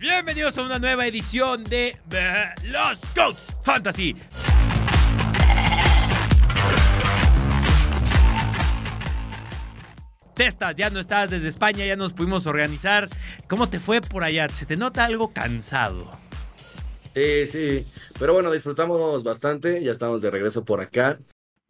Bienvenidos a una nueva edición de Los Goats Fantasy. Testas, ya no estás desde España, ya nos pudimos organizar. ¿Cómo te fue por allá? ¿Se te nota algo cansado? Sí, sí, pero bueno, disfrutamos bastante, ya estamos de regreso por acá.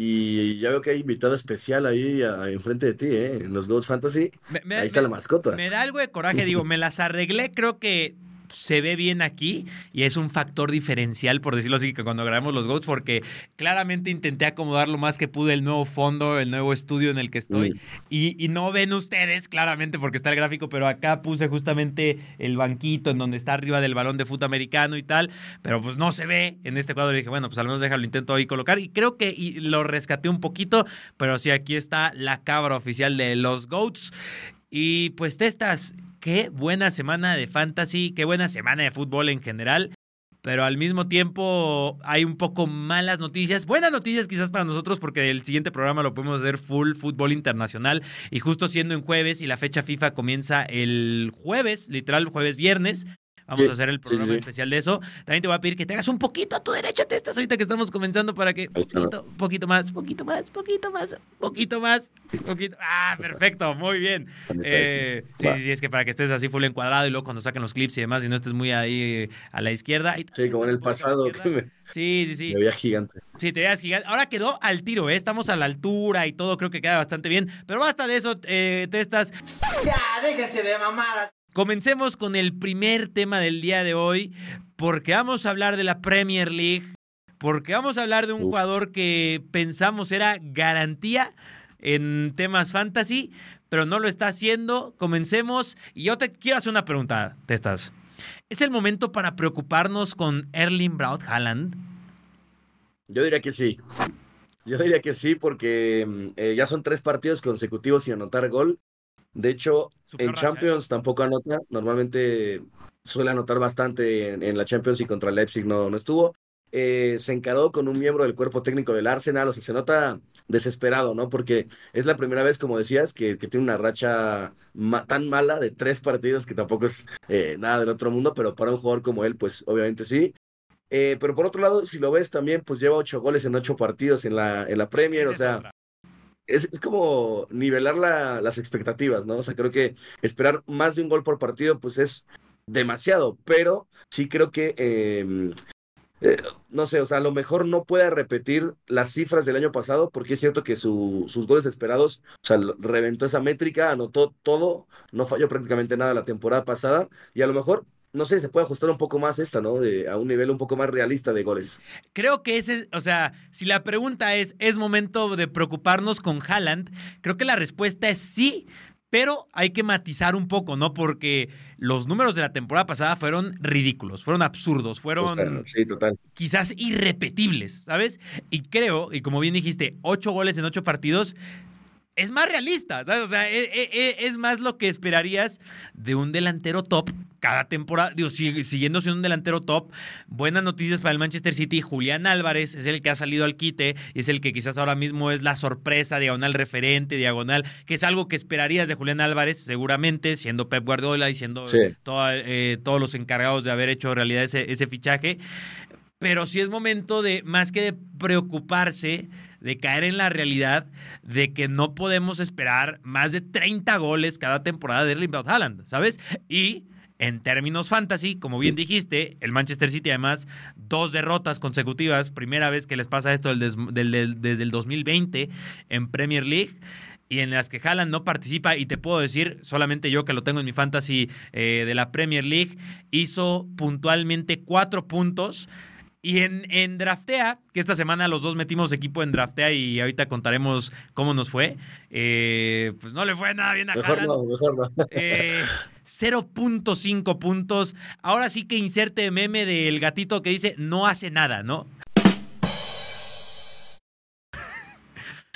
Y ya veo que hay invitado especial ahí enfrente de ti, ¿eh? En los Goats Fantasy. ahí está la mascota. Me da algo de coraje, digo, me las arreglé, creo que se ve bien aquí y es un factor diferencial, por decirlo así, que cuando grabamos los GOATs, porque claramente intenté acomodar lo más que pude el nuevo fondo, el nuevo estudio en el que estoy. Mm. Y, no ven ustedes, claramente, porque está el gráfico, pero acá puse justamente el banquito en donde está arriba del balón de fútbol americano y tal, pero pues no se ve en este cuadro. Y dije, bueno, pues al menos déjalo, intento ahí colocar. Y creo que lo rescaté un poquito, pero sí, aquí está la cabra oficial de los GOATs. Y pues testas, qué buena semana de fantasy, qué buena semana de fútbol en general. Pero al mismo tiempo hay un poco malas noticias. Buenas noticias quizás para nosotros porque el siguiente programa lo podemos hacer full fútbol internacional. Y justo siendo en jueves y la fecha FIFA comienza el jueves, literal jueves viernes. Vamos a hacer el programa especial de eso. También te voy a pedir que te hagas un poquito a tu derecha, te estás ahorita que estamos comenzando para que poquito, poquito más, poquito más, poquito más, poquito más, poquito. Ah, perfecto, muy bien. Eh, sí, sí, sí, es que para que estés así full encuadrado y luego cuando saquen los clips y demás y no estés muy ahí a la izquierda. Sí, como en el pasado. Sí, sí, sí. Me veía gigante. Sí, te veías gigante. Ahora quedó al tiro, ¿eh? Estamos a la altura y todo, creo que queda bastante bien. Pero basta de eso, eh, te estás. Ya, déjense de mamadas. Comencemos con el primer tema del día de hoy, porque vamos a hablar de la Premier League, porque vamos a hablar de un jugador que pensamos era garantía en temas fantasy, pero no lo está haciendo. Comencemos y yo te quiero hacer una pregunta, Testas. ¿Es el momento para preocuparnos con Erling Braut Haaland? Yo diría que sí. Yo diría que sí, porque mm, eh, ya son tres partidos consecutivos sin anotar gol. De hecho, en ¿eh? Champions tampoco anota. Normalmente suele anotar bastante en, la Champions y contra Leipzig no, no estuvo. Eh, se encaró con un miembro del cuerpo técnico del Arsenal, o sea, se nota desesperado, ¿no? Porque es la primera vez, como decías, que, tiene una racha tan mala de tres partidos que tampoco es eh, nada del otro mundo, pero para un jugador como él, pues obviamente sí. pero por otro lado, si lo ves también, pues lleva ocho goles en ocho partidos en la, en la Premier, o sea, es, como nivelar las expectativas, ¿no? O sea, creo que esperar más de un gol por partido, pues es demasiado, pero sí creo que, em, eh, no sé, o sea, a lo mejor no puede repetir las cifras del año pasado, porque es cierto que sus goles esperados, o sea, reventó esa métrica, anotó todo, no falló prácticamente nada la temporada pasada, y a lo mejor no sé, se puede ajustar un poco más esta, ¿no? a un nivel un poco más realista de goles. Creo que ese, o sea, si la pregunta es, ¿es momento de preocuparnos con Haaland? Creo que la respuesta es sí, pero hay que matizar un poco, ¿no? Porque los números de la temporada pasada fueron ridículos, fueron absurdos, fueron sí, total. quizás irrepetibles, ¿sabes? Y creo, y como bien dijiste, ocho goles en ocho partidos es más realista, ¿sabes? O sea, e, e, e, es, más lo que esperarías de un delantero top cada temporada. Digo, siguiendo siendo un delantero top, buenas noticias para el Manchester City. Julián Álvarez es el que ha salido al quite y es el que quizás ahora mismo es la sorpresa, diagonal referente, diagonal, que es algo que esperarías de Julián Álvarez, seguramente, siendo Pep Guardiola y siendo eh, todos los encargados de haber hecho realidad ese, ese fichaje. Pero sí es momento de, más que de preocuparse, de caer en la realidad de que no podemos esperar más de 30 goles cada temporada de Erling Braut Haaland, ¿sabes? Y en términos fantasy, como bien dijiste, el Manchester City además dos derrotas consecutivas, primera vez que les pasa esto desde el 2020 en Premier League y en las que Haaland no participa y te puedo decir, solamente yo que lo tengo en mi fantasy eh, de la Premier League, hizo puntualmente cuatro puntos y en, en, Draftea, que esta semana los dos metimos equipo en Draftea y ahorita contaremos cómo nos fue, eh, pues no le fue nada bien a mejor No, mejor no. 0.5 eh, puntos. Ahora sí que inserte meme del gatito que dice no hace nada, ¿no?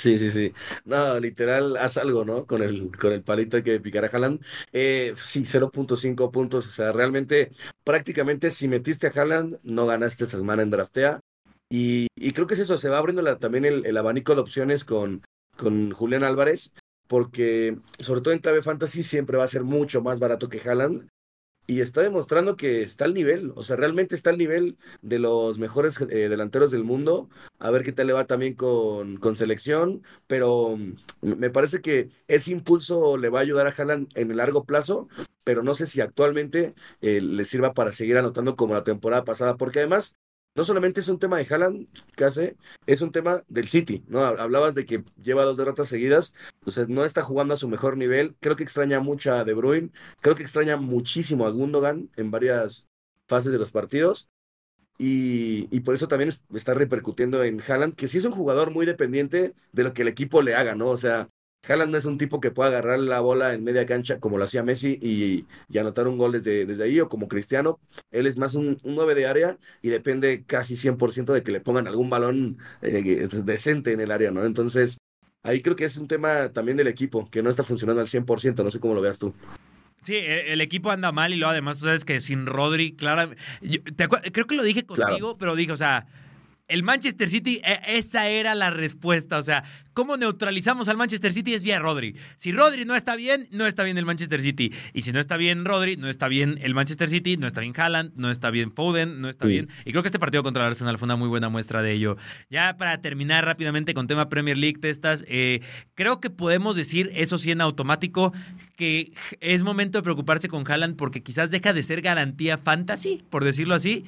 Sí, sí, sí. No, literal, haz algo, ¿no? Con el, con el palito que picará Haaland. Eh, sí, 0.5 puntos. O sea, realmente, prácticamente, si metiste a Haaland, no ganaste esa semana en draftea. Y, creo que es eso, se va abriendo también el, abanico de opciones con, con Julián Álvarez, porque sobre todo en clave fantasy siempre va a ser mucho más barato que Haaland. Y está demostrando que está al nivel, o sea, realmente está al nivel de los mejores eh, delanteros del mundo. A ver qué tal le va también con, con selección, pero mm, me parece que ese impulso le va a ayudar a Haaland en el largo plazo, pero no sé si actualmente eh, le sirva para seguir anotando como la temporada pasada, porque además no solamente es un tema de Haaland, hace, es un tema del City, ¿no? Hablabas de que lleva dos derrotas seguidas, entonces no está jugando a su mejor nivel, creo que extraña mucho a De Bruyne, creo que extraña muchísimo a Gundogan en varias fases de los partidos, y, y, por eso también está repercutiendo en Haaland, que sí es un jugador muy dependiente de lo que el equipo le haga, ¿no? O sea, Haaland no es un tipo que pueda agarrar la bola en media cancha como lo hacía Messi y, anotar un gol desde, desde ahí o como Cristiano. Él es más un, un 9 de área y depende casi 100% de que le pongan algún balón eh, decente en el área, ¿no? Entonces, ahí creo que es un tema también del equipo que no está funcionando al 100%, no sé cómo lo veas tú. Sí, el, equipo anda mal y luego además tú sabes que sin Rodri, claramente, creo que lo dije contigo, pero dije, o sea, el Manchester City, e, esa era la respuesta. O sea, ¿cómo neutralizamos al Manchester City? Es vía Rodri. Si Rodri no está bien, no está bien el Manchester City. Y si no está bien Rodri, no está bien el Manchester City, no está bien Haaland, no está bien Foden, no está bien. Y creo que este partido contra el Arsenal fue una muy buena muestra de ello. Ya para terminar rápidamente con tema Premier League, testas, eh, creo que podemos decir, eso sí en automático, que es momento de preocuparse con Haaland porque quizás deja de ser garantía fantasy, por decirlo así.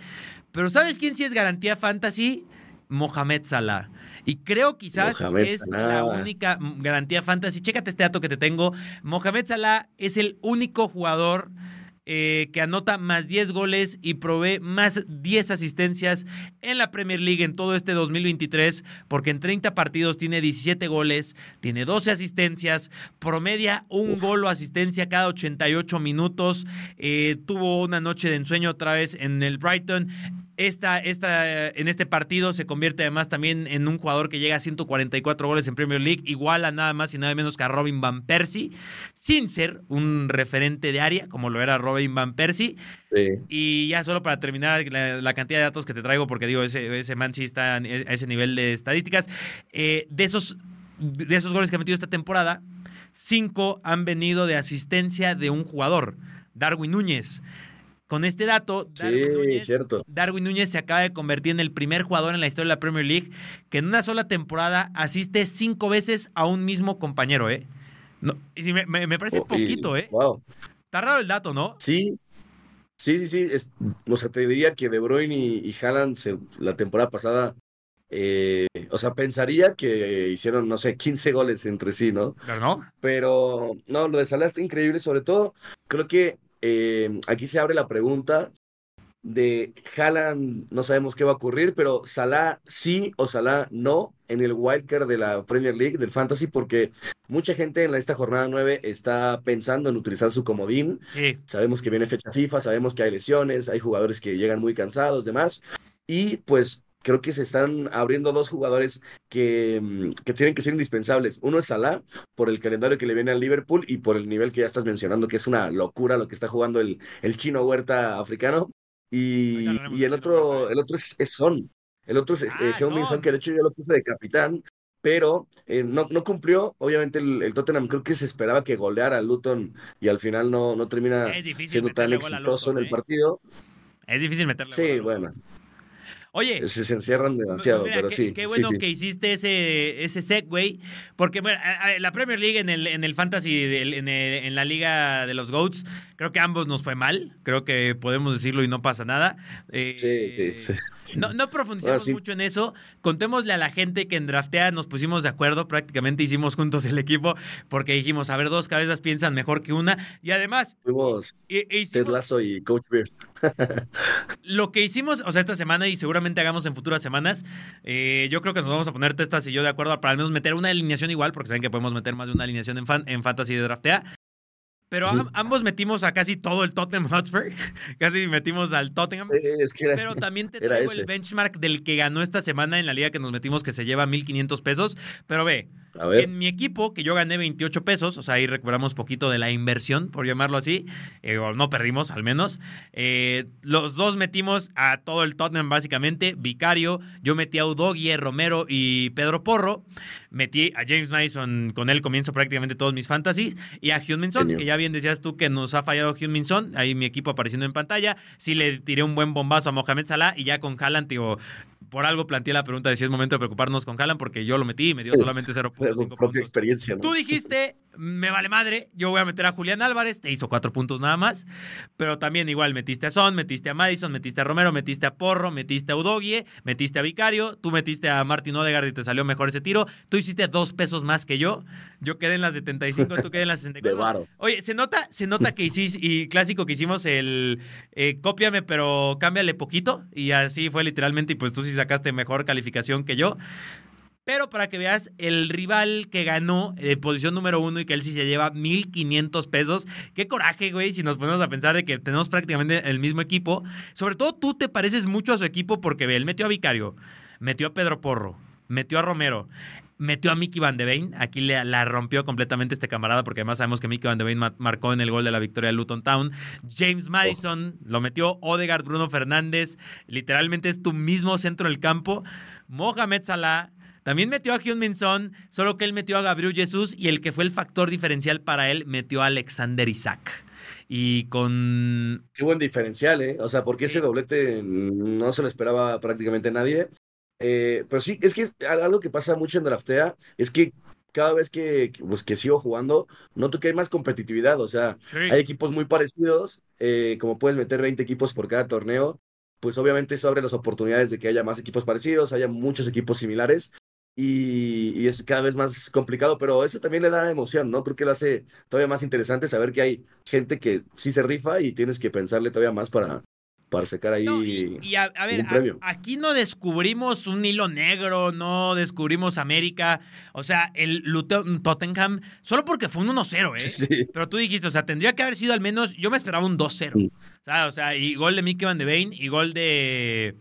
Pero ¿sabes quién sí es garantía fantasy? Mohamed Salah. Y creo quizás es la única garantía fantasy. Chécate este dato que te tengo. Mohamed Salah es el único jugador eh, que anota más 10 goles y provee más 10 asistencias en la Premier League en todo este 2023, porque en 30 partidos tiene 17 goles, tiene 12 asistencias, promedia un gol o asistencia cada 88 minutos, eh, tuvo una noche de ensueño otra vez en el Brighton. Esta, esta, en este partido se convierte además también en un jugador que llega a 144 goles en Premier League, igual a nada más y nada menos que a Robin Van Persie, sin ser un referente de área, como lo era Robin Van Persie. Y ya solo para terminar la, cantidad de datos que te traigo, porque digo, ese, ese man sí está a ese nivel de estadísticas, eh, de, esos, de esos goles que ha metido esta temporada, cinco han venido de asistencia de un jugador, Darwin Núñez. Con este dato, Darwin, Núñez, se acaba de convertir en el primer jugador en la historia de la Premier League que en una sola temporada asiste cinco veces a un mismo compañero, ¿eh? No, y me, me, parece oh, poquito, ¿eh? Wow. Está raro el dato, ¿no? Sí, sí, sí, sí. o sea, te diría que De Bruyne y, y Haaland la temporada pasada, eh, o sea, pensaría que hicieron, no sé, 15 goles entre sí, ¿no? Pero no. Pero no, lo de Salah está increíble, sobre todo, creo que eh, aquí se abre la pregunta de Haaland, no sabemos qué va a ocurrir, pero Salah sí o Salah no en el wildcard de la Premier League, del Fantasy, porque mucha gente en esta jornada 9 está pensando en utilizar su comodín. Sabemos que viene fecha FIFA, sabemos que hay lesiones, hay jugadores que llegan muy cansados, demás. Y pues creo que se están abriendo dos jugadores que, mm, que, tienen que ser indispensables. Uno es Salah, por el calendario que le viene al Liverpool y por el nivel que ya estás mencionando, que es una locura lo que está jugando el, el chino huerta africano. Y, y el otro, el otro es, Son. El otro es eh, ah, Son, que de hecho yo lo puse de capitán, pero eh, no, no cumplió. Obviamente el, Tottenham creo que se esperaba que goleara a Luton y al final no, no termina siendo tan exitoso en el ¿eh? partido. Es difícil meterle. Sí, bueno. Oye. Se, encierran demasiado, pero sí. Qué bueno que hiciste ese, ese segue, porque bueno, la Premier League en el, en el Fantasy, en, en, la Liga de los GOATs, creo que ambos nos fue mal. Creo que podemos decirlo y no pasa nada. Eh, sí, sí, sí, No, no profundizamos mucho en eso. Contémosle a la gente que en Draftea nos pusimos de acuerdo, prácticamente hicimos juntos el equipo, porque dijimos, a ver, dos cabezas piensan mejor que una. Y además. Fuimos Ted Lasso y Coach Beard. Lo que hicimos, o sea, esta semana y seguramente hagamos en futuras semanas, eh, yo creo que nos vamos a poner testas y yo de acuerdo para al menos meter una alineación igual, porque saben que podemos meter más de una alineación en, fan, en Fantasy de Draftea. Pero ambos metimos a casi todo el Tottenham Hotspur. casi metimos al Tottenham. pero también te traigo el benchmark del que ganó esta semana en la liga que nos metimos, que se lleva 1.500 pesos. Pero ve, En mi equipo, que yo gané 28 pesos, o sea, ahí recuperamos poquito de la inversión, por llamarlo así, eh, o no perdimos al menos. Eh, los dos metimos a todo el Tottenham básicamente, Vicario, yo metí a Udogie, Romero y Pedro Porro, metí a James Mason, con él comienzo prácticamente todos mis fantasies, y a Minson, que ya bien decías tú que nos ha fallado Minson, ahí mi equipo apareciendo en pantalla, sí le tiré un buen bombazo a Mohamed Salah y ya con Haaland, digo, por algo planteé la pregunta de si es momento de preocuparnos con Haaland, porque yo lo metí y me dio solamente 0.5 puntos. experiencia, Tú dijiste, me vale madre, yo voy a meter a Julián Álvarez, te hizo cuatro puntos nada más, pero también igual metiste a Son, metiste a Madison, metiste a Romero, metiste a Porro, metiste a Udogie, metiste a Vicario, tú metiste a Martin Odegaard y te salió mejor ese tiro, tú hiciste dos pesos más que yo, yo quedé en las 75, tú quedé en las 64. Oye, se nota, se nota que hiciste, y clásico que hicimos el eh, cópiame pero cámbiale poquito, y así fue literalmente, y pues tú sí sacaste mejor calificación que yo. Pero para que veas, el rival que ganó de posición número uno y que él sí se lleva 1.500 pesos. Qué coraje, güey, si nos ponemos a pensar de que tenemos prácticamente el mismo equipo. Sobre todo tú te pareces mucho a su equipo porque ve, él metió a Vicario, metió a Pedro Porro, metió a Romero. Metió a Mickey Van de Bein. Aquí le, la rompió completamente este camarada, porque además sabemos que Mickey Van de Bein marcó en el gol de la victoria de Luton Town. James Madison lo metió. Odegaard, Bruno Fernández. Literalmente es tu mismo centro del campo. Mohamed Salah, también metió a Hyun Min Son, solo que él metió a Gabriel Jesús y el que fue el factor diferencial para él metió a Alexander Isaac. Y con. Qué buen diferencial, ¿eh? O sea, porque ese doblete no se lo esperaba prácticamente nadie. Eh, pero sí, es que es algo que pasa mucho en Draftea es que cada vez que, pues, que sigo jugando, noto que hay más competitividad. O sea, hay equipos muy parecidos, eh, como puedes meter 20 equipos por cada torneo, pues obviamente eso abre las oportunidades de que haya más equipos parecidos, haya muchos equipos similares y, es cada vez más complicado, pero eso también le da emoción, ¿no? Creo que lo hace todavía más interesante saber que hay gente que sí se rifa y tienes que pensarle todavía más para, para sacar ahí. y, a, ver, aquí no descubrimos un hilo negro, no descubrimos América. O sea, el Luton Tottenham, solo porque fue un 1-0, ¿eh? Pero tú dijiste, o sea, tendría que haber sido al menos, yo me esperaba un 2-0. O sea, y gol de Mickey Van de Bain y gol de.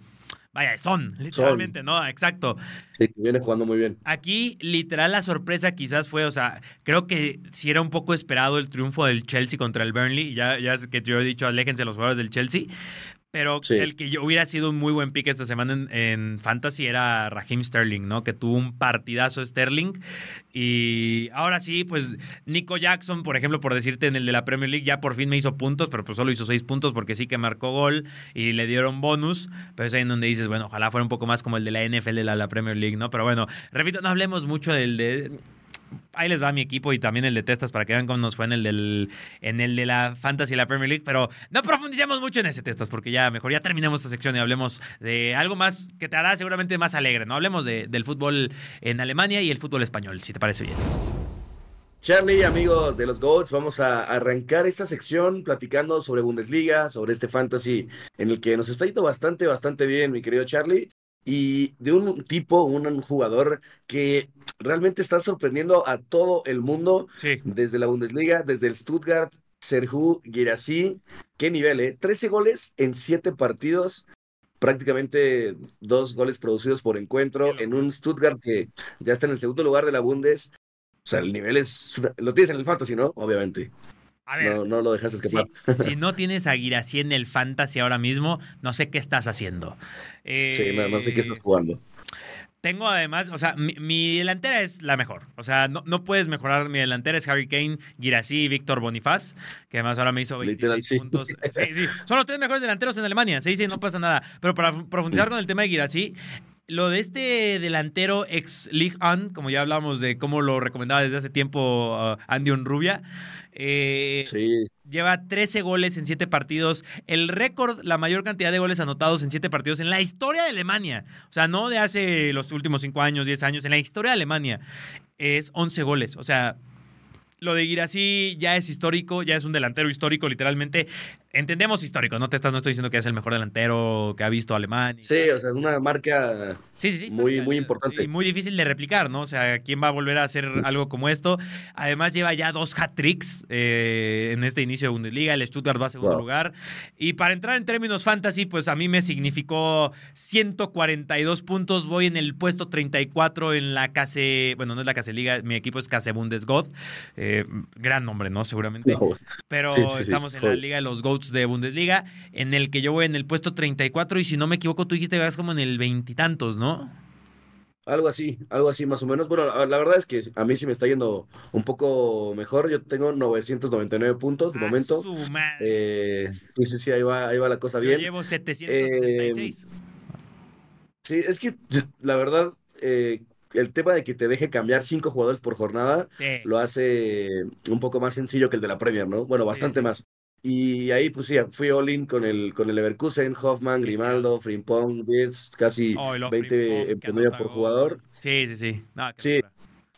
Vaya, son, literalmente, ¿no? Exacto. Sí, viene jugando muy bien. Aquí, literal, la sorpresa quizás fue, o sea, creo que si era un poco esperado el triunfo del Chelsea contra el Burnley. Ya, ya es que yo he dicho, aléjense los jugadores del Chelsea. Pero el que yo hubiera sido un muy buen pick esta semana en, Fantasy era Raheem Sterling, ¿no? Que tuvo un partidazo Sterling. Y ahora sí, pues Nico Jackson, por ejemplo, por decirte en el de la Premier League, ya por fin me hizo puntos, pero pues solo hizo seis puntos porque sí que marcó gol y le dieron bonus. Pero es ahí en donde dices, bueno, ojalá fuera un poco más como el de la NFL de la Premier League, ¿no? Pero bueno, repito, no hablemos mucho del de ahí les va mi equipo y también el de Testas para que vean cómo nos fue en el, en el de la Fantasy y la Premier League. Pero no profundicemos mucho en ese Testas porque ya mejor ya terminemos esta sección y hablemos de algo más que te hará seguramente más alegre. No hablemos de, del fútbol en Alemania y el fútbol español, si te parece bien. Charlie, amigos de los Goats, vamos a arrancar esta sección platicando sobre Bundesliga, sobre este fantasy en el que nos está yendo bastante, bastante bien, mi querido Charlie y de un tipo, un jugador que realmente está sorprendiendo a todo el mundo desde la Bundesliga, desde el Stuttgart, Serhu Girassi. Qué nivel, ¿eh? 13 goles en 7 partidos, prácticamente dos goles producidos por encuentro en un Stuttgart que ya está en el segundo lugar de la Bundes. O sea, el nivel es. Lo tienes en el fantasy, ¿no? Obviamente. A ver, no, no, lo dejas escapar. Si, no tienes a Girassi en el fantasy ahora mismo, no sé qué estás haciendo. sí, no, sé qué estás jugando. Tengo además, o sea, mi, delantera es la mejor. O sea, no, no, puedes mejorar mi delantera. Es Harry Kane, Girassi y Víctor Bonifaz, que además ahora me hizo 26 puntos. Sí, sí. Son los tres mejores delanteros en Alemania. Sí, sí, no pasa nada. Pero para profundizar con el tema de Girassi, lo de este delantero ex League On, como ya hablamos de cómo lo recomendaba desde hace tiempo uh, Andy Onrubia, eh, lleva 13 goles en 7 partidos. El récord, la mayor cantidad de goles anotados en 7 partidos en la historia de Alemania. O sea, no de hace los últimos 5 años, 10 años, en la historia de Alemania. Es 11 goles. O sea, lo de Girassi ya es histórico, ya es un delantero histórico, literalmente. Entendemos histórico, no te estás, no estoy diciendo que es el mejor delantero que ha visto Alemania. Sí, o sea, es una marca sí, sí, sí, muy, muy importante. Y muy difícil de replicar, ¿no? O sea, ¿quién va a volver a hacer algo como esto? Además, lleva ya dos hat-tricks eh, en este inicio de Bundesliga. El Stuttgart va a segundo lugar. Y para entrar en términos fantasy, pues a mí me significó 142 puntos. Voy en el puesto 34 en la Case. Bueno, no es la Case Liga, mi equipo es Case Bundesgod. Eh, gran nombre, ¿no? Seguramente. Pero estamos en la Liga de los Goats de Bundesliga, en el que yo voy en el puesto 34 y si no me equivoco, tú dijiste que vas como en el veintitantos, ¿no? Algo así, algo así más o menos. Bueno, la verdad es que a mí sí me está yendo un poco mejor. Yo tengo 999 puntos de momento. Eh, sí, sí, sí, ahí va, ahí va la cosa bien. Yo llevo 766. Eh, sí, es que la verdad, eh, el tema de que te deje cambiar cinco jugadores por jornada lo hace un poco más sencillo que el de la Premier, ¿no? Bueno, bastante más. Y ahí, pues sí, fui all-in con el, con el Leverkusen, Hoffman, Grimaldo, Frimpong, Birds, casi 20 en promedio por jugador. Sí, sí, sí. sí.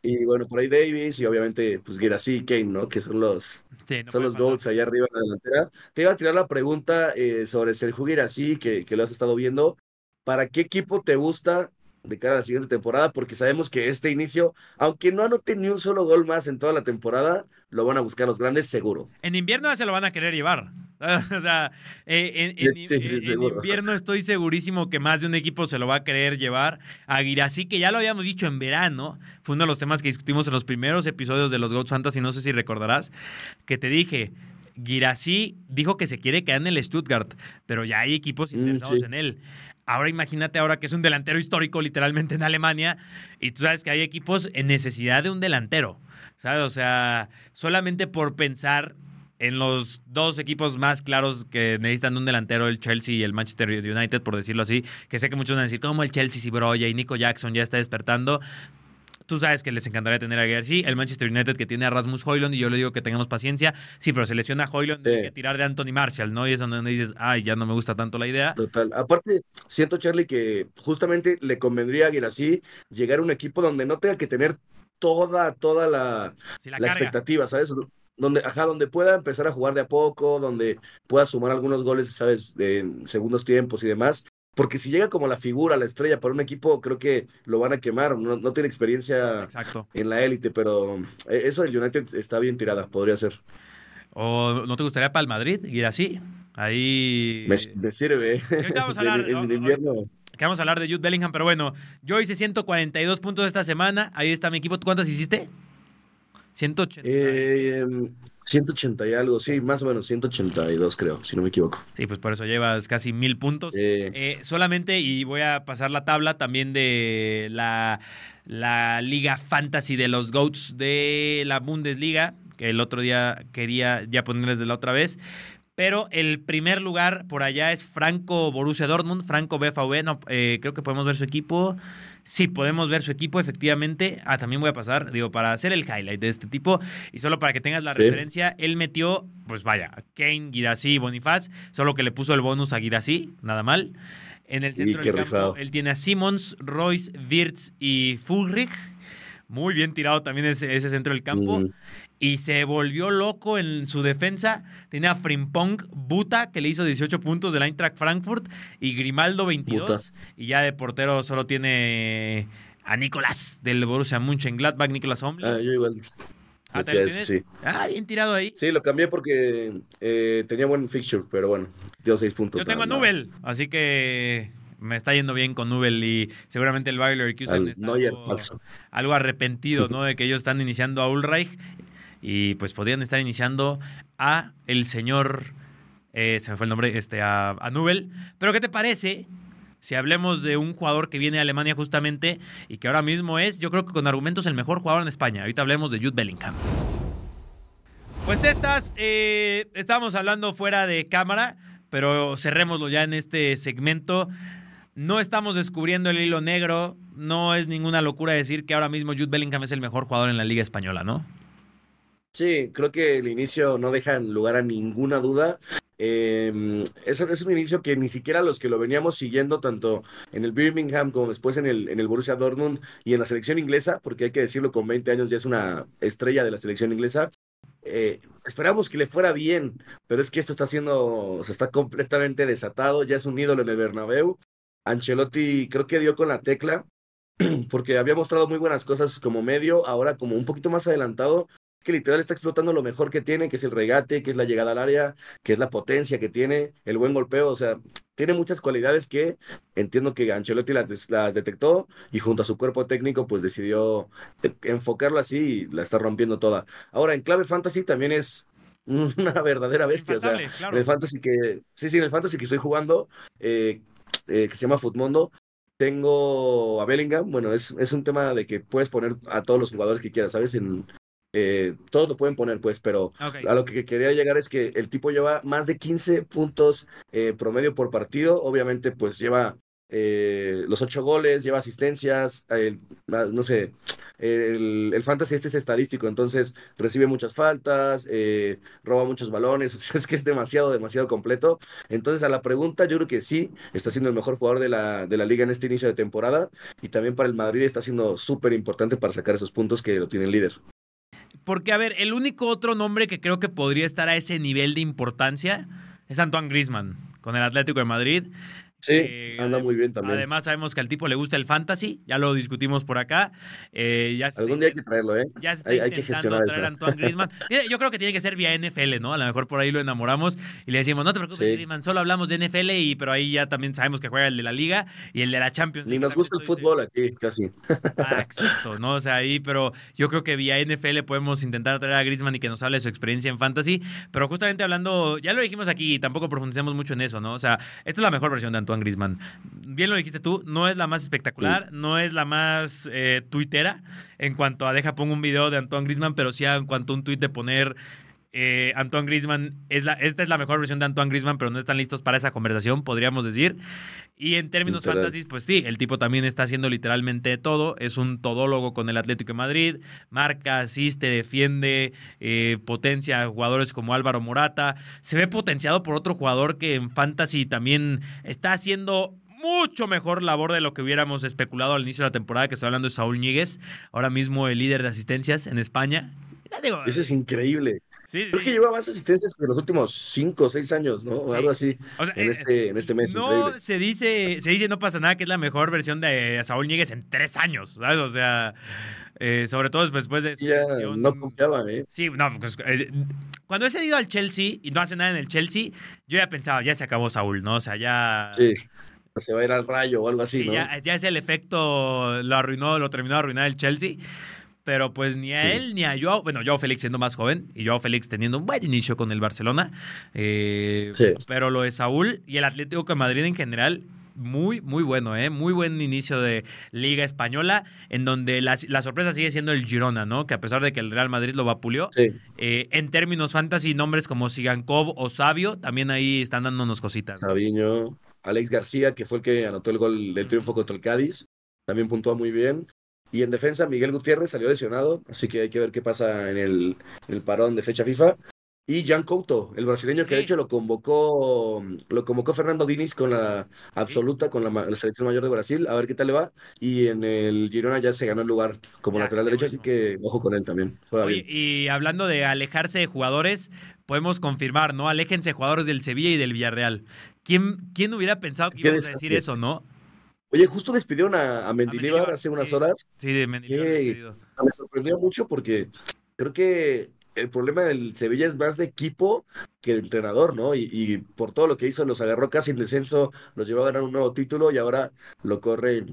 Y bueno, por ahí Davis y obviamente, pues Girassi y Kane, ¿no? Que son los, son los goals allá arriba en la delantera. Te iba a tirar la pregunta eh, sobre Sergio Girassi, que, que lo has estado viendo. ¿Para qué equipo te gusta de cara a la siguiente temporada, porque sabemos que este inicio, aunque no anote ni un solo gol más en toda la temporada, lo van a buscar los grandes seguro. En invierno se lo van a querer llevar. o sea, eh, en, invierno estoy segurísimo que más de un equipo se lo va a querer llevar. A Girassi, que ya lo habíamos dicho en verano, fue uno de los temas que discutimos en los primeros episodios de los Goats Fantasy, no sé si recordarás, que te dije, Girassi dijo que se quiere quedar en el Stuttgart, pero ya hay equipos mm, interesados en él. Ahora imagínate ahora que es un delantero histórico literalmente en Alemania y tú sabes que hay equipos en necesidad de un delantero, ¿sabes? O sea, solamente por pensar en los dos equipos más claros que necesitan un delantero, el Chelsea y el Manchester United, por decirlo así, que sé que muchos van a decir, ¿cómo el Chelsea si Broya y Nico Jackson ya está despertando? Tú sabes que les encantaría tener a Gersi, el Manchester United que tiene a Rasmus Hoylund y yo le digo que tengamos paciencia. Sí, pero se lesiona a Hoylund, hay que tirar de Anthony Marshall, ¿no? Y es donde dices, ay, ya no me gusta tanto la idea. Total. Aparte, siento, Charlie, que justamente le convendría a Gersi llegar a un equipo donde no tenga que tener toda, toda la, la, expectativa, ¿sabes? donde, ajá, donde pueda empezar a jugar de a poco, donde pueda sumar algunos goles, ¿sabes? En segundos tiempos y demás, porque si llega como la figura, la estrella para un equipo, creo que lo van a quemar. No, tiene experiencia en la élite, pero eh, eso del United está bien tirada, podría ser. ¿O no te gustaría para el Madrid ir así? Ahí. Me, sirve. Vamos a hablar, en invierno. Que vamos a hablar de Jude Bellingham, pero bueno, yo hice 142 puntos esta semana. Ahí está mi equipo. ¿Cuántas hiciste? 180. Eh, 180 y algo, sí, más o menos 182 creo, si no me equivoco. Sí, pues por eso llevas casi mil puntos. Eh, solamente, y voy a pasar la tabla también de la, la Liga Fantasy de los GOATs de la Bundesliga, que el otro día quería ya ponerles de la otra vez. Pero el primer lugar por allá es Franco Borussia Dortmund, Franco BVB, no, eh, creo que podemos ver su equipo. Sí, podemos ver su equipo, efectivamente. Ah, también voy a pasar, digo, para hacer el highlight de este tipo y solo para que tengas la referencia, él metió, pues vaya, Kane, Girassi y Bonifaz, solo que le puso el bonus a Girassi, nada mal. En el centro del campo, él tiene a Simmons, Royce, Wirtz y Fulrich. Muy bien tirado también ese, ese centro del campo y se volvió loco en su defensa. Tenía a Frimpong Buta, que le hizo 18 puntos del Eintracht Frankfurt, y Grimaldo 22. Y ya de portero solo tiene a Nicolás del Borussia Mönchengladbach, Nicolás Homble. Ah, yo igual. Ah, sí. ah, bien tirado ahí. Sí, lo cambié porque eh, tenía buen fixture, pero bueno, dio 6 puntos. Yo tengo a Nubel, así que me está yendo bien con Nubel y seguramente el Bayer Leverkusen está algo, algo, arrepentido, ¿no? De que ellos están iniciando a Ulreich y pues podrían estar iniciando a el señor, eh, se me fue el nombre, este, a, a Nubel. Pero ¿qué te parece si hablemos de un jugador que viene de Alemania justamente y que ahora mismo es, yo creo que con argumentos, el mejor jugador en España? Ahorita hablemos de Jude Bellingham. Pues de estas, eh, estábamos hablando fuera de cámara, pero cerrémoslo ya en este segmento. No estamos descubriendo el hilo negro, no es ninguna locura decir que ahora mismo Jude Bellingham es el mejor jugador en la Liga Española, ¿no? Sí, creo que el inicio no deja lugar a ninguna duda. Eh, es, un inicio que ni siquiera los que lo veníamos siguiendo, tanto en el Birmingham como después en el, en el Borussia Dortmund y en la selección inglesa, porque hay que decirlo, con 20 años ya es una estrella de la selección inglesa, eh, esperamos que le fuera bien, pero es que esto está haciendo, se está completamente desatado, ya es un ídolo en el Bernabéu. Ancelotti creo que dio con la tecla porque había mostrado muy buenas cosas como medio, ahora como un poquito más adelantado, que literal está explotando lo mejor que tiene, que es el regate, que es la llegada al área, que es la potencia que tiene, el buen golpeo, o sea, tiene muchas cualidades que entiendo que Ancelotti las, las detectó y junto a su cuerpo técnico pues decidió eh, enfocarlo así y la está rompiendo toda. Ahora, en clave fantasy también es una verdadera bestia, o sea, en el fantasy que, sí, sí, en el fantasy que estoy jugando, eh, eh, que se llama Futmundo, tengo a Bellingham, bueno, es, es un tema de que puedes poner a todos los jugadores que quieras, ¿sabes? En, eh, todos lo pueden poner, pues, pero a lo que quería llegar es que el tipo lleva más de 15 puntos eh, promedio por partido, obviamente, pues lleva eh, los ocho goles, lleva asistencias, no sé, el, fantasy este es estadístico, entonces recibe muchas faltas, eh, roba muchos balones, o sea, es que es demasiado, demasiado completo. Entonces a la pregunta, yo creo que sí, está siendo el mejor jugador de la, de la liga en este inicio de temporada y también para el Madrid está siendo súper importante para sacar esos puntos que lo tiene el líder. Porque, a ver, el único otro nombre que creo que podría estar a ese nivel de importancia es Antoine Grisman con el Atlético de Madrid. Sí, eh, anda muy bien también. Además, sabemos que al tipo le gusta el fantasy, ya lo discutimos por acá. Eh, ya Algún día hay que traerlo, ¿eh? Ya está hay, que gestionar traer a Antoine Griezmann. Yo creo que tiene que ser vía NFL, ¿no? A lo mejor por ahí lo enamoramos y le decimos, no te preocupes, Griezmann, solo hablamos de NFL, y, pero ahí ya también sabemos que juega el de la Liga y el de la Champions. Ni nos gusta el fútbol aquí, casi. Ah, exacto, ¿no? O sea, ahí, pero yo creo que vía NFL podemos intentar traer a Griezmann y que nos hable de su experiencia en fantasy. Pero justamente hablando, ya lo dijimos aquí, tampoco profundicemos mucho en eso, ¿no? O sea, esta es la mejor versión de Antoine Griezmann bien lo dijiste tú, no es la más espectacular, no es la más eh, tuitera en cuanto a deja pongo un video de Antoine Griezmann, pero sí en cuanto a un tuit de poner eh, Antoine Griezmann, es la, esta es la mejor versión de Antoine Griezmann, pero no están listos para esa conversación, podríamos decir. Y en términos fantasy, pues sí, el tipo también está haciendo literalmente todo, es un todólogo con el Atlético de Madrid, marca, asiste, defiende, eh, potencia jugadores como Álvaro Morata, se ve potenciado por otro jugador que en fantasy también está haciendo mucho mejor labor de lo que hubiéramos especulado al inicio de la temporada, que estoy hablando de Saúl Ñíguez, ahora mismo el líder de asistencias en España. Eso es increíble. Creo que lleva más asistencias que en los últimos cinco o seis años, ¿no? O algo así en, eh, este, en este mes. No se dice, se dice no pasa nada que es la mejor versión de Saúl Ñíguez en tres años, ¿sabes? O sea, eh, sobre todo después de su ya, No confiaba, ¿eh? Sí, no, pues, eh, cuando he cedido al Chelsea y no hace nada en el Chelsea, yo ya pensaba, ya se acabó Saúl, ¿no? O sea, ya... Sí se va a ir al rayo o algo así, ¿no? Ya, ya es el efecto, lo arruinó, lo terminó de arruinar el Chelsea. Pero pues ni a él ni a Joao, bueno, Joao Félix siendo más joven y Joao Félix teniendo un buen inicio con el Barcelona. Eh, pero lo de Saúl y el Atlético de Madrid en general, muy, muy bueno, ¿eh? Muy buen inicio de Liga Española, en donde la, sorpresa sigue siendo el Girona, ¿no? Que a pesar de que el Real Madrid lo vapuleó, eh, en términos fantasy, nombres como Sigankov o Sabio, también ahí están dándonos cositas. Sabiño, Alex García, que fue el que anotó el gol del triunfo contra el Cádiz, también puntuó muy bien. Y en defensa, Miguel Gutiérrez salió lesionado, así que hay que ver qué pasa en el, el parón de fecha FIFA. Y Jan Couto, el brasileño que de hecho lo convocó, lo convocó Fernando Diniz con la absoluta, con la, selección mayor de Brasil, a ver qué tal le va. Y en el Girona ya se ganó el lugar como lateral derecho, así que ojo con él también. Y hablando de alejarse de jugadores, podemos confirmar, ¿no? Aléjense jugadores del Sevilla y del Villarreal. ¿Quién, quién hubiera pensado que íbamos a decir eso, no? Oye, justo despidieron a, a Mendilibar hace unas horas. Sí, de Mendilibar. Me sorprendió mucho porque creo que el problema del Sevilla es más de equipo que de entrenador, ¿no? Y, por todo lo que hizo, los agarró casi en descenso, los llevó a ganar un nuevo título y ahora lo corre.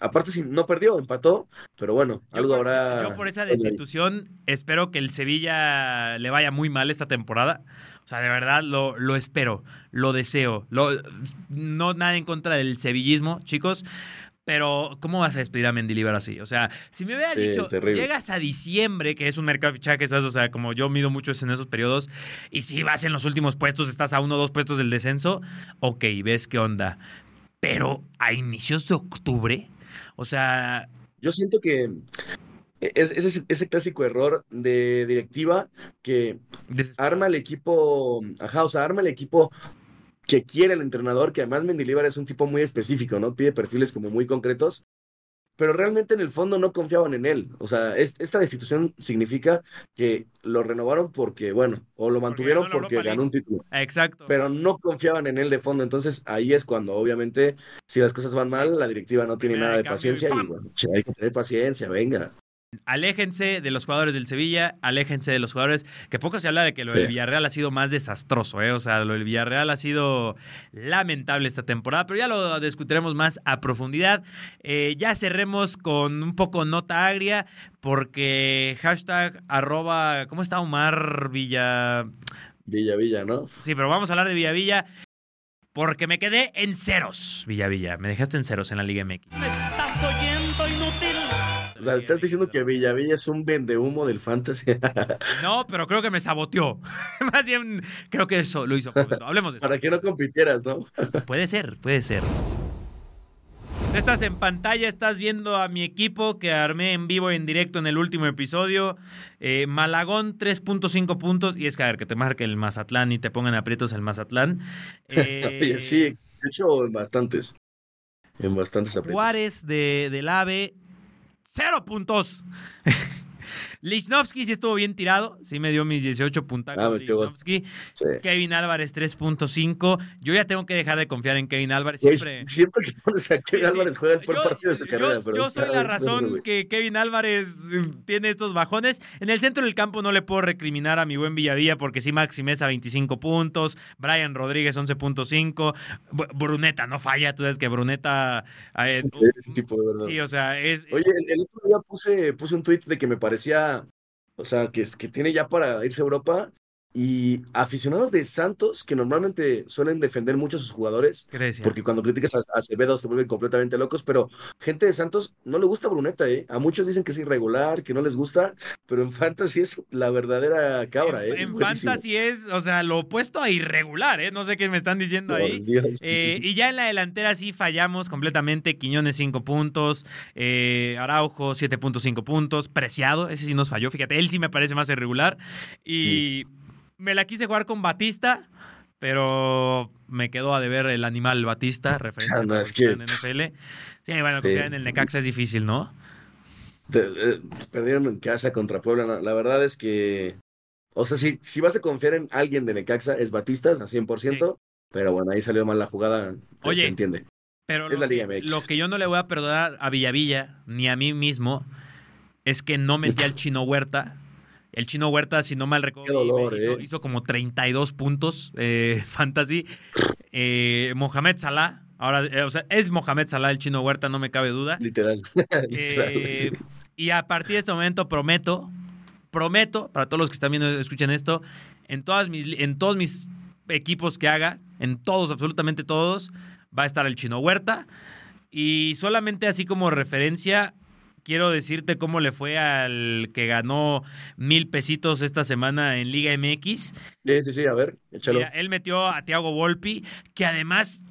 Aparte, no perdió, empató, pero bueno, algo habrá. Yo por esa destitución espero que el Sevilla le vaya muy mal esta temporada. O sea, de verdad lo, lo espero, lo deseo. Lo, no nada en contra del sevillismo, chicos. Pero, ¿cómo vas a despedir a Mendilibar así? O sea, si me hubieras dicho, llegas a diciembre, que es un mercado de fichajes, o sea, como yo mido mucho en esos periodos, y si vas en los últimos puestos, estás a uno o dos puestos del descenso, ok, ves qué onda. Pero a inicios de octubre, o sea. Yo siento que es, ese, clásico error de directiva que arma el equipo, ajá, o sea, arma el equipo que quiere el entrenador, que además Mendilibar es un tipo muy específico, ¿no? Pide perfiles como muy concretos. pero realmente en el fondo no confiaban en él. O sea, esta destitución significa que lo renovaron porque, bueno, o lo mantuvieron porque, ganó un título. Exacto. Pero no confiaban en él de fondo. Entonces ahí es cuando, obviamente, si las cosas van mal, la directiva no tiene nada de paciencia y, bueno, hay que tener paciencia, venga. Aléjense de los jugadores del Sevilla, aléjense de los jugadores, que poco se habla de que lo del Villarreal ha sido más desastroso, ¿eh? o sea, lo del Villarreal ha sido lamentable esta temporada, pero ya lo discutiremos más a profundidad. Eh, ya cerremos con un poco nota agria, porque hashtag arroba, ¿cómo está Omar Villa? Villa Villa, ¿no? Sí, pero vamos a hablar de Villa Villa. Porque me quedé en ceros, Villa Villa. Me dejaste en ceros en la Liga MX. ¿Me estás oyendo, inútil? O sea, estás diciendo que Villavilla es un vendehumo del fantasy. no, pero creo que me saboteó. Más bien, creo que eso lo hizo. Hablemos de eso. Para que no compitieras, ¿no? puede ser, puede ser. Estás en pantalla, estás viendo a mi equipo que armé en vivo y en directo en el último episodio. Eh, Malagón, 3.5 puntos. Y es que a ver, que te marque el Mazatlán y te pongan aprietos el Mazatlán. Eh, sí, de hecho, en bastantes. En bastantes aprietos. Juárez de, del AVE, cero puntos. Lichnowsky sí estuvo bien tirado, sí me dio mis 18 puntos. Ah, Kevin Álvarez 3.5. Yo ya tengo que dejar de confiar en Kevin Álvarez. Siempre, siempre que pones a Kevin Álvarez juega el peor partido de su carrera. Yo, soy la razón que Kevin Álvarez eh, tiene estos bajones. En el centro del campo no le puedo recriminar a mi buen Villavilla porque sí Maxi Mesa 25 puntos, Brian Rodríguez 11.5, Bruneta no falla, tú sabes que Bruneta... Eh, tipo de verdad. Sí, o sea, es... Oye, el, otro día puse, puse un tweet de que me parecía o sea, que, que tiene ya para irse a Europa y aficionados de Santos, que normalmente suelen defender mucho a sus jugadores, porque cuando criticas a Acevedo se vuelven completamente locos, pero gente de Santos no le gusta Bruneta, ¿eh? A muchos dicen que es irregular, que no les gusta, pero en Fantasy es la verdadera cabra, ¿eh? En, Fantasy es, o sea, lo opuesto a irregular, ¿eh? No sé qué me están diciendo ahí. Eh, y ya en la delantera sí fallamos completamente, Quiñones 5 puntos, eh, Araujo 7.5 puntos, Preciado, ese sí nos falló, fíjate, él sí me parece más irregular, y me la quise jugar con Batista, pero me quedó a deber el animal Batista, referencia ah, es que... en NFL. Sí, bueno, confiar en el Necaxa es difícil, ¿no? Eh, perdieron en casa contra Puebla. La, verdad es que, o sea, si, si vas a confiar en alguien de Necaxa, es Batista, a 100%, pero bueno, ahí salió mal la jugada, Oye, se entiende. Pero es lo, la Liga MX. lo que yo no le voy a perdonar a Villavilla, ni a mí mismo, es que no metí al chino Huerta el chino Huerta, si no mal recuerdo, eh. hizo, como 32 puntos eh, fantasy. Eh, Mohamed Salah, ahora, o sea, es Mohamed Salah el chino Huerta, no me cabe duda. Literal. y a partir de este momento prometo, prometo, para todos los que están viendo, escuchen esto, en, todas mis, en todos mis equipos que haga, en todos, absolutamente todos, va a estar el chino Huerta. Y solamente así como referencia, quiero decirte cómo le fue al que ganó mil pesitos esta semana en Liga MX. Sí, sí, sí, a ver, échalo. él metió a Thiago Volpi, que además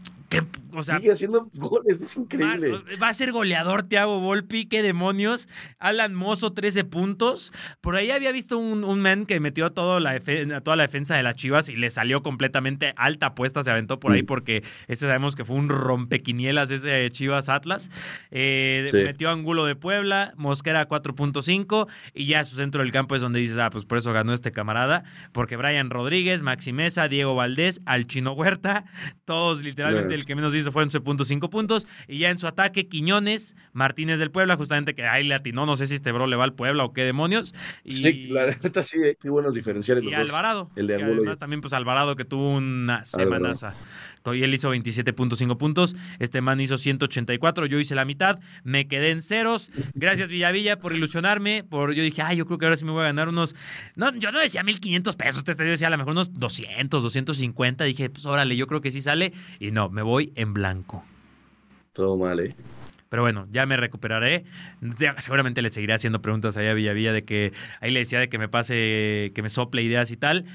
Sigue haciendo goles, es increíble. Va a ser goleador Thiago Volpi, qué demonios. Alan Mozo, 13 puntos. Por ahí había visto un, un man que metió toda la, toda la defensa de las Chivas y le salió completamente alta apuesta, se aventó por ahí mm. porque este sabemos que fue un rompequinielas ese Chivas Atlas. Eh, metió Angulo de Puebla, Mosquera 4.5 y ya su centro del campo es donde dices, ah, pues por eso ganó este camarada, porque Brian Rodríguez, Maxi Mesa, Diego Valdés, Alchino Huerta, todos literalmente el que menos hizo fue 11.5 puntos. Y ya en su ataque, Quiñones, Martínez del Puebla, justamente que ahí le atinó, no sé si este bro le va al Puebla o qué demonios. Y, sí, la neta sí, qué buenos diferenciales. Y Alvarado. El de Además, también, pues Alvarado que tuvo una semanaza. Y él hizo 27.5 puntos. Este man hizo 184. Yo hice la mitad. Me quedé en ceros. Gracias, Villavilla, por ilusionarme. Por, yo dije, ay, yo creo que ahora sí me voy a ganar unos. No, yo no decía 1500 pesos. Yo decía a lo mejor unos 200, 250. Dije, pues órale, yo creo que sí sale. Y no, me voy en blanco. Todo mal, ¿eh? Pero bueno, ya me recuperaré. seguramente le seguiré haciendo preguntas allá a Villavilla de que ahí le decía de que me pase, que me sople ideas y tal.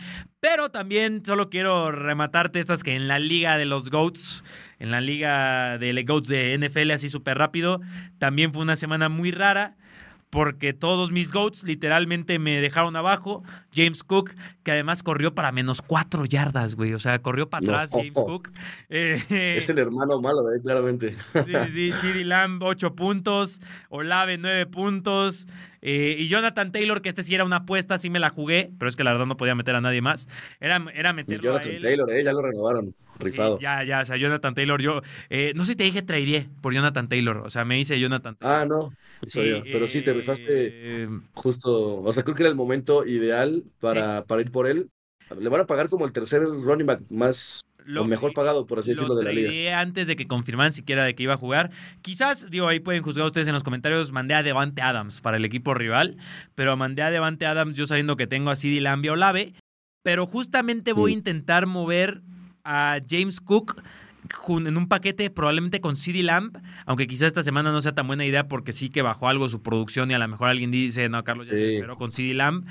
Pero también solo quiero rematarte estas que en la liga de los GOATs, en la liga de los GOATs de NFL así súper rápido, también fue una semana muy rara porque todos mis GOATs literalmente me dejaron abajo. James Cook, que además corrió para menos cuatro yardas, güey. O sea, corrió para atrás James Cook. es el hermano malo, eh, claramente. Sí, sí, CD Lamb, ocho puntos. Olave, nueve puntos. Eh, y Jonathan Taylor, que este sí era una apuesta, sí me la jugué, pero es que la verdad no podía meter a nadie más. Era, era meterlo Jonathan a él. Taylor, eh, ya lo renovaron, rifado. ya, ya, o sea, Jonathan Taylor, yo, eh, no sé si te dije traeré por Jonathan Taylor, o sea, me hice Jonathan Taylor. Ah, no, pero sí te rifaste eh, justo, o sea, creo que era el momento ideal para, para ir por él. Le van a pagar como el tercer running back más lo mejor pagado, por así decirlo, de la liga. antes de que confirmaran siquiera de que iba a jugar. Quizás, digo, ahí pueden juzgar ustedes en los comentarios, mandé a Devante Adams para el equipo rival, pero mandé a Devante Adams yo sabiendo que tengo a CD Lambia o Lave, pero justamente voy a intentar mover a James Cook en un paquete probablemente con CD Lamp, aunque quizá esta semana no sea tan buena idea porque sí que bajó algo su producción y a lo mejor alguien dice, no, Carlos ya se esperó con CD Lamp,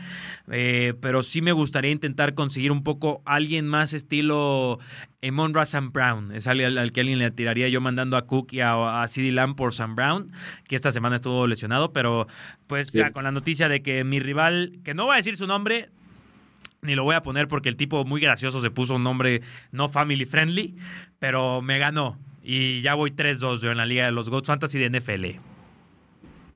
eh, pero sí me gustaría intentar conseguir un poco alguien más estilo Emon Sam Brown, es alguien al que alguien le tiraría yo mandando a Cook y a, a CD Lamb por Sam Brown, que esta semana estuvo lesionado, pero pues ya con la noticia de que mi rival, que no voy a decir su nombre, ni lo voy a poner porque el tipo muy gracioso se puso un nombre no family friendly, pero me ganó. Y ya voy 3-2 yo en la Liga de los Goats Fantasy de NFL.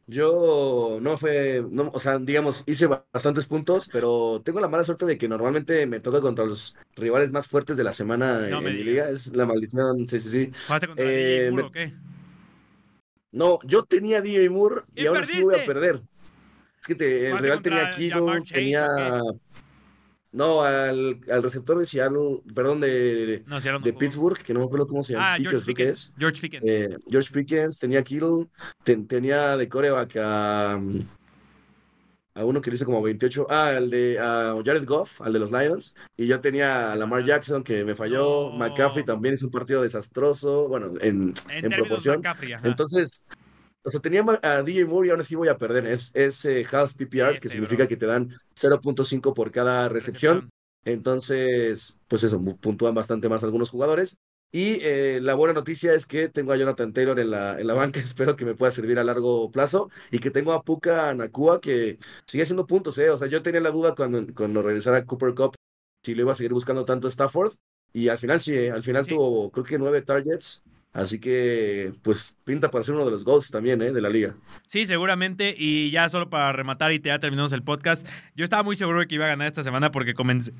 Yo no fue, no, o sea, digamos, hice bastantes puntos, pero tengo la mala suerte de que normalmente me toca contra los rivales más fuertes de la semana en mi liga. Es la maldición, sí, sí, sí. contra eh, Moore o qué? No, yo tenía DJ Moore y, ahora sí voy a perder. Es que te, el rival tenía Kido, tenía no, al, al receptor de Seattle, perdón, de, de Pittsburgh, que no me acuerdo cómo se llama. Ah, George Pickens. George Pickens. Eh, George Pickens, tenía Kittle, tenía de coreback a, a uno que dice como 28. Ah, al de a Jared Goff, al de los Lions. Y yo tenía a Lamar Jackson, que me falló. McCaffrey también es un partido desastroso. Bueno, en, en, proporción. Entonces, o sea, tenía a DJ Moore y aún así voy a perder. Es, es eh, half PPR, que significa que te dan 0.5 por cada recepción. Entonces, pues eso, puntúan bastante más algunos jugadores. Y eh, la buena noticia es que tengo a Jonathan Taylor en la, en la banca, espero que me pueda servir a largo plazo. Y que tengo a Puka Nakua que sigue haciendo puntos, ¿eh? O sea, yo tenía la duda cuando, cuando regresara Cooper Cup si lo iba a seguir buscando tanto Stafford. Y al final sí, al final tuvo creo que nueve targets Así que, pues, pinta para ser uno de los goals también, ¿eh? De la liga. Sí, seguramente. Y ya solo para rematar y ya terminamos el podcast, yo estaba muy seguro de que iba a ganar esta semana porque comencé,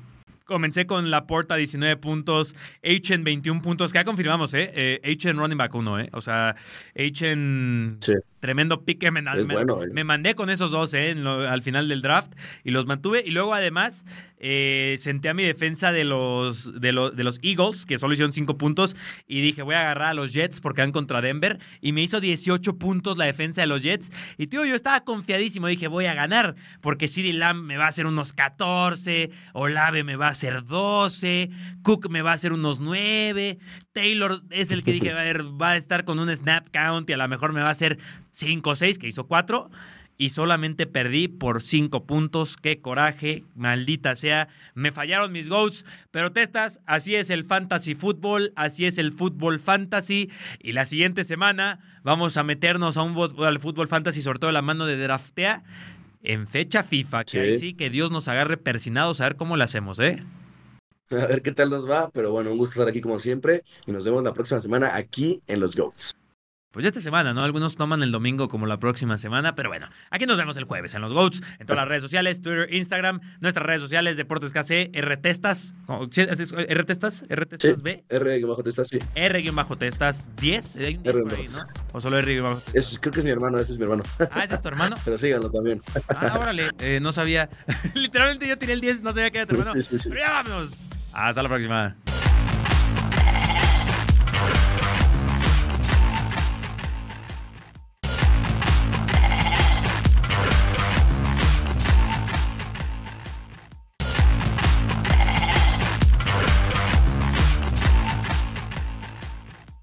Comencé con Laporta 19 puntos, H 21 puntos, que ya confirmamos, ¿eh? eh running back 1, ¿eh? O sea, H tremendo pique. Me, es bueno, ¿eh? me, mandé con esos dos, ¿eh? al final del draft y los mantuve. Y luego, además, eh, senté a mi defensa de los, de, los, de los Eagles, que solo hicieron 5 puntos, y dije, voy a agarrar a los Jets porque van contra Denver. Y me hizo 18 puntos la defensa de los Jets. Y, tío, yo estaba confiadísimo. Dije, voy a ganar porque CD Lamb me va a hacer unos 14, Olave me va a hacer 12, Cook me va a hacer unos 9, Taylor es el que dije, a ver, va a estar con un snap count y a lo mejor me va a hacer 5 o 6, que hizo 4 y solamente perdí por 5 puntos. Qué coraje, maldita sea. Me fallaron mis goals, pero testas, así es el fantasy fútbol, así es el fútbol fantasy. Y la siguiente semana vamos a meternos a un al fútbol fantasy, sobre todo la mano de Draftea en fecha FIFA, que ahí sí que Dios nos agarre persinados a ver cómo lo hacemos, ¿eh? A ver qué tal nos va, pero bueno, un gusto estar aquí como siempre y nos vemos la próxima semana aquí en Los Goats pues esta semana, ¿no? Algunos toman el domingo como la próxima semana, pero bueno, aquí nos vemos el jueves en los GOATs, en todas las redes sociales, Twitter, Instagram, nuestras redes sociales, Deportes KC, RTestas, ¿RTestas? ¿RTestas B? R-Testas, sí. R-Testas 10, ¿no? ¿O solo R-Testas? Creo que es mi hermano, ese es mi hermano. Ah, ¿ese es tu hermano? pero síganlo también. ah, órale, eh, no sabía. Literalmente yo tiré el 10, no sabía que era tu hermano. Sí, sí, sí. Pero ya vámonos. Hasta la próxima.